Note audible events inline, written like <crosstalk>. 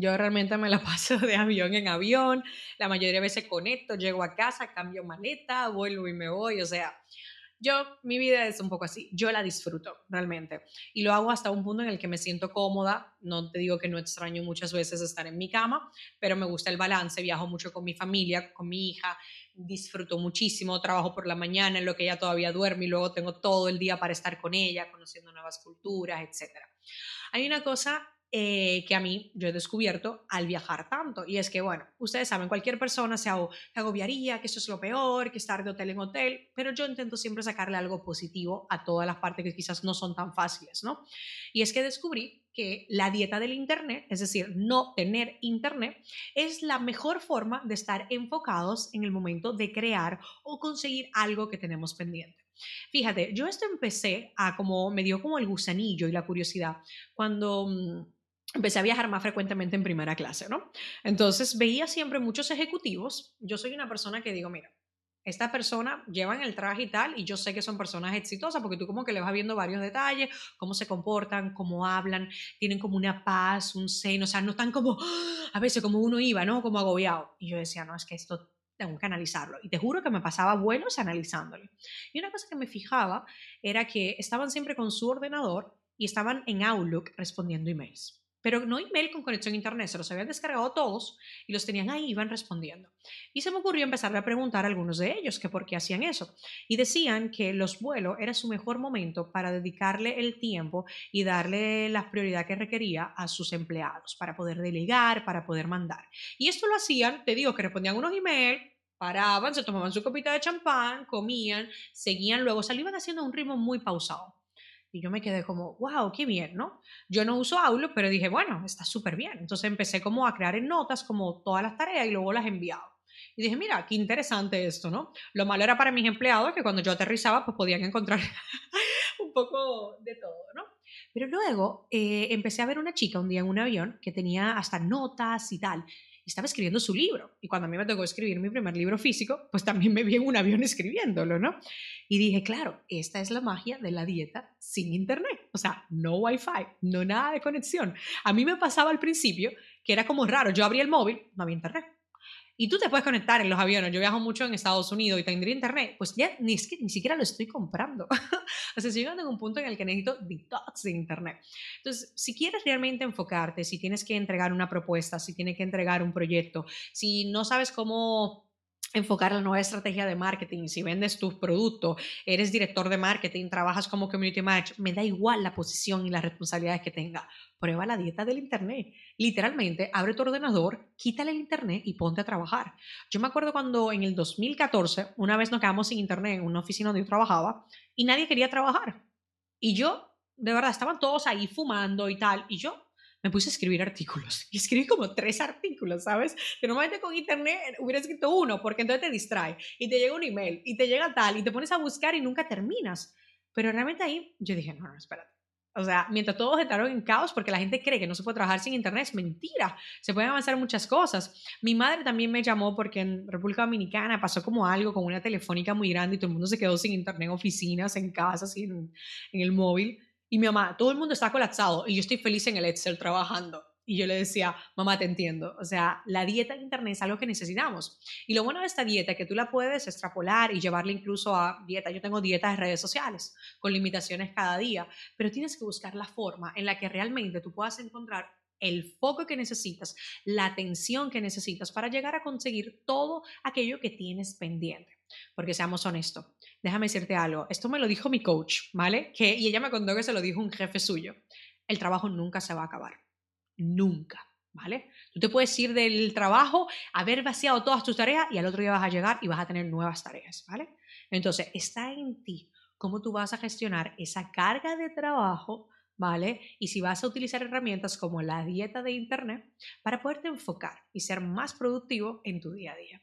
Yo realmente me la <laughs> paso de avión en avión, la mayoría de veces conecto, llego a casa, cambio maleta, vuelvo y me voy, o sea, yo, mi vida es un poco así, yo la disfruto realmente y lo hago hasta un punto en el que me siento cómoda, no te digo que no extraño muchas veces estar en mi cama, pero me gusta el balance, viajo mucho con mi familia, con mi hija, disfruto muchísimo, trabajo por la mañana en lo que ella todavía duerme y luego tengo todo el día para estar con ella, conociendo nuevas culturas, etc. Hay una cosa eh, que a mí yo he descubierto al viajar tanto. Y es que, bueno, ustedes saben, cualquier persona se agobiaría, que eso es lo peor, que estar de hotel en hotel, pero yo intento siempre sacarle algo positivo a todas las partes que quizás no son tan fáciles, ¿no? Y es que descubrí que la dieta del Internet, es decir, no tener Internet, es la mejor forma de estar enfocados en el momento de crear o conseguir algo que tenemos pendiente. Fíjate, yo esto empecé a como, me dio como el gusanillo y la curiosidad cuando mm, empecé a viajar más frecuentemente en primera clase, ¿no? Entonces veía siempre muchos ejecutivos. Yo soy una persona que digo, mira, esta persona llevan el traje y tal, y yo sé que son personas exitosas porque tú como que le vas viendo varios detalles, cómo se comportan, cómo hablan, tienen como una paz, un seno, o sea, no están como, a veces como uno iba, ¿no? Como agobiado. Y yo decía, no, es que esto tengo que analizarlo. Y te juro que me pasaba vuelos analizándolo. Y una cosa que me fijaba era que estaban siempre con su ordenador y estaban en Outlook respondiendo emails pero no email con conexión a internet, se los habían descargado todos y los tenían ahí iban respondiendo. Y se me ocurrió empezarle a preguntar a algunos de ellos que por qué hacían eso. Y decían que los vuelos era su mejor momento para dedicarle el tiempo y darle la prioridad que requería a sus empleados, para poder delegar, para poder mandar. Y esto lo hacían, te digo, que respondían unos emails, paraban, se tomaban su copita de champán, comían, seguían, luego salían haciendo un ritmo muy pausado. Y yo me quedé como, wow, qué bien, ¿no? Yo no uso Outlook, pero dije, bueno, está súper bien. Entonces empecé como a crear en notas como todas las tareas y luego las enviaba. Y dije, mira, qué interesante esto, ¿no? Lo malo era para mis empleados que cuando yo aterrizaba, pues podían encontrar <laughs> un poco de todo, ¿no? Pero luego eh, empecé a ver una chica un día en un avión que tenía hasta notas y tal estaba escribiendo su libro. Y cuando a mí me tocó escribir mi primer libro físico, pues también me vi en un avión <laughs> escribiéndolo, ¿no? Y dije, claro, esta es la magia de la dieta sin internet. O sea, no wifi, no nada de conexión. A mí me pasaba al principio que era como raro. Yo abría el móvil, no había internet. Y tú te puedes conectar en los aviones. Yo viajo mucho en Estados Unidos y tendría internet. Pues ya ni, es que, ni siquiera lo estoy comprando. <laughs> o sea, estoy llegando a un punto en el que necesito detox de internet. Entonces, si quieres realmente enfocarte, si tienes que entregar una propuesta, si tienes que entregar un proyecto, si no sabes cómo enfocar la nueva estrategia de marketing, si vendes tus productos, eres director de marketing, trabajas como community manager, me da igual la posición y las responsabilidades que tenga. Prueba la dieta del internet. Literalmente, abre tu ordenador, quítale el internet y ponte a trabajar. Yo me acuerdo cuando en el 2014, una vez nos quedamos sin internet en una oficina donde yo trabajaba y nadie quería trabajar. Y yo, de verdad, estaban todos ahí fumando y tal, y yo me puse a escribir artículos <laughs> y escribí como tres artículos, ¿sabes? Que normalmente con internet hubiera escrito uno porque entonces te distrae y te llega un email y te llega tal y te pones a buscar y nunca terminas. Pero realmente ahí yo dije, no, no, espérate. O sea, mientras todos entraron en caos porque la gente cree que no se puede trabajar sin internet, es mentira. Se pueden avanzar muchas cosas. Mi madre también me llamó porque en República Dominicana pasó como algo con una telefónica muy grande y todo el mundo se quedó sin internet en oficinas, en casas, en, en el móvil. Y mi mamá, todo el mundo está colapsado y yo estoy feliz en el Excel trabajando. Y yo le decía, mamá, te entiendo. O sea, la dieta en Internet es algo que necesitamos. Y lo bueno de esta dieta es que tú la puedes extrapolar y llevarla incluso a dieta. Yo tengo dietas de redes sociales con limitaciones cada día, pero tienes que buscar la forma en la que realmente tú puedas encontrar el foco que necesitas, la atención que necesitas para llegar a conseguir todo aquello que tienes pendiente. Porque seamos honestos, déjame decirte algo, esto me lo dijo mi coach, ¿vale? Que, y ella me contó que se lo dijo un jefe suyo, el trabajo nunca se va a acabar, nunca. ¿Vale? Tú te puedes ir del trabajo, haber vaciado todas tus tareas y al otro día vas a llegar y vas a tener nuevas tareas, ¿vale? Entonces, está en ti cómo tú vas a gestionar esa carga de trabajo ¿vale? Y si vas a utilizar herramientas como la dieta de Internet para poderte enfocar y ser más productivo en tu día a día.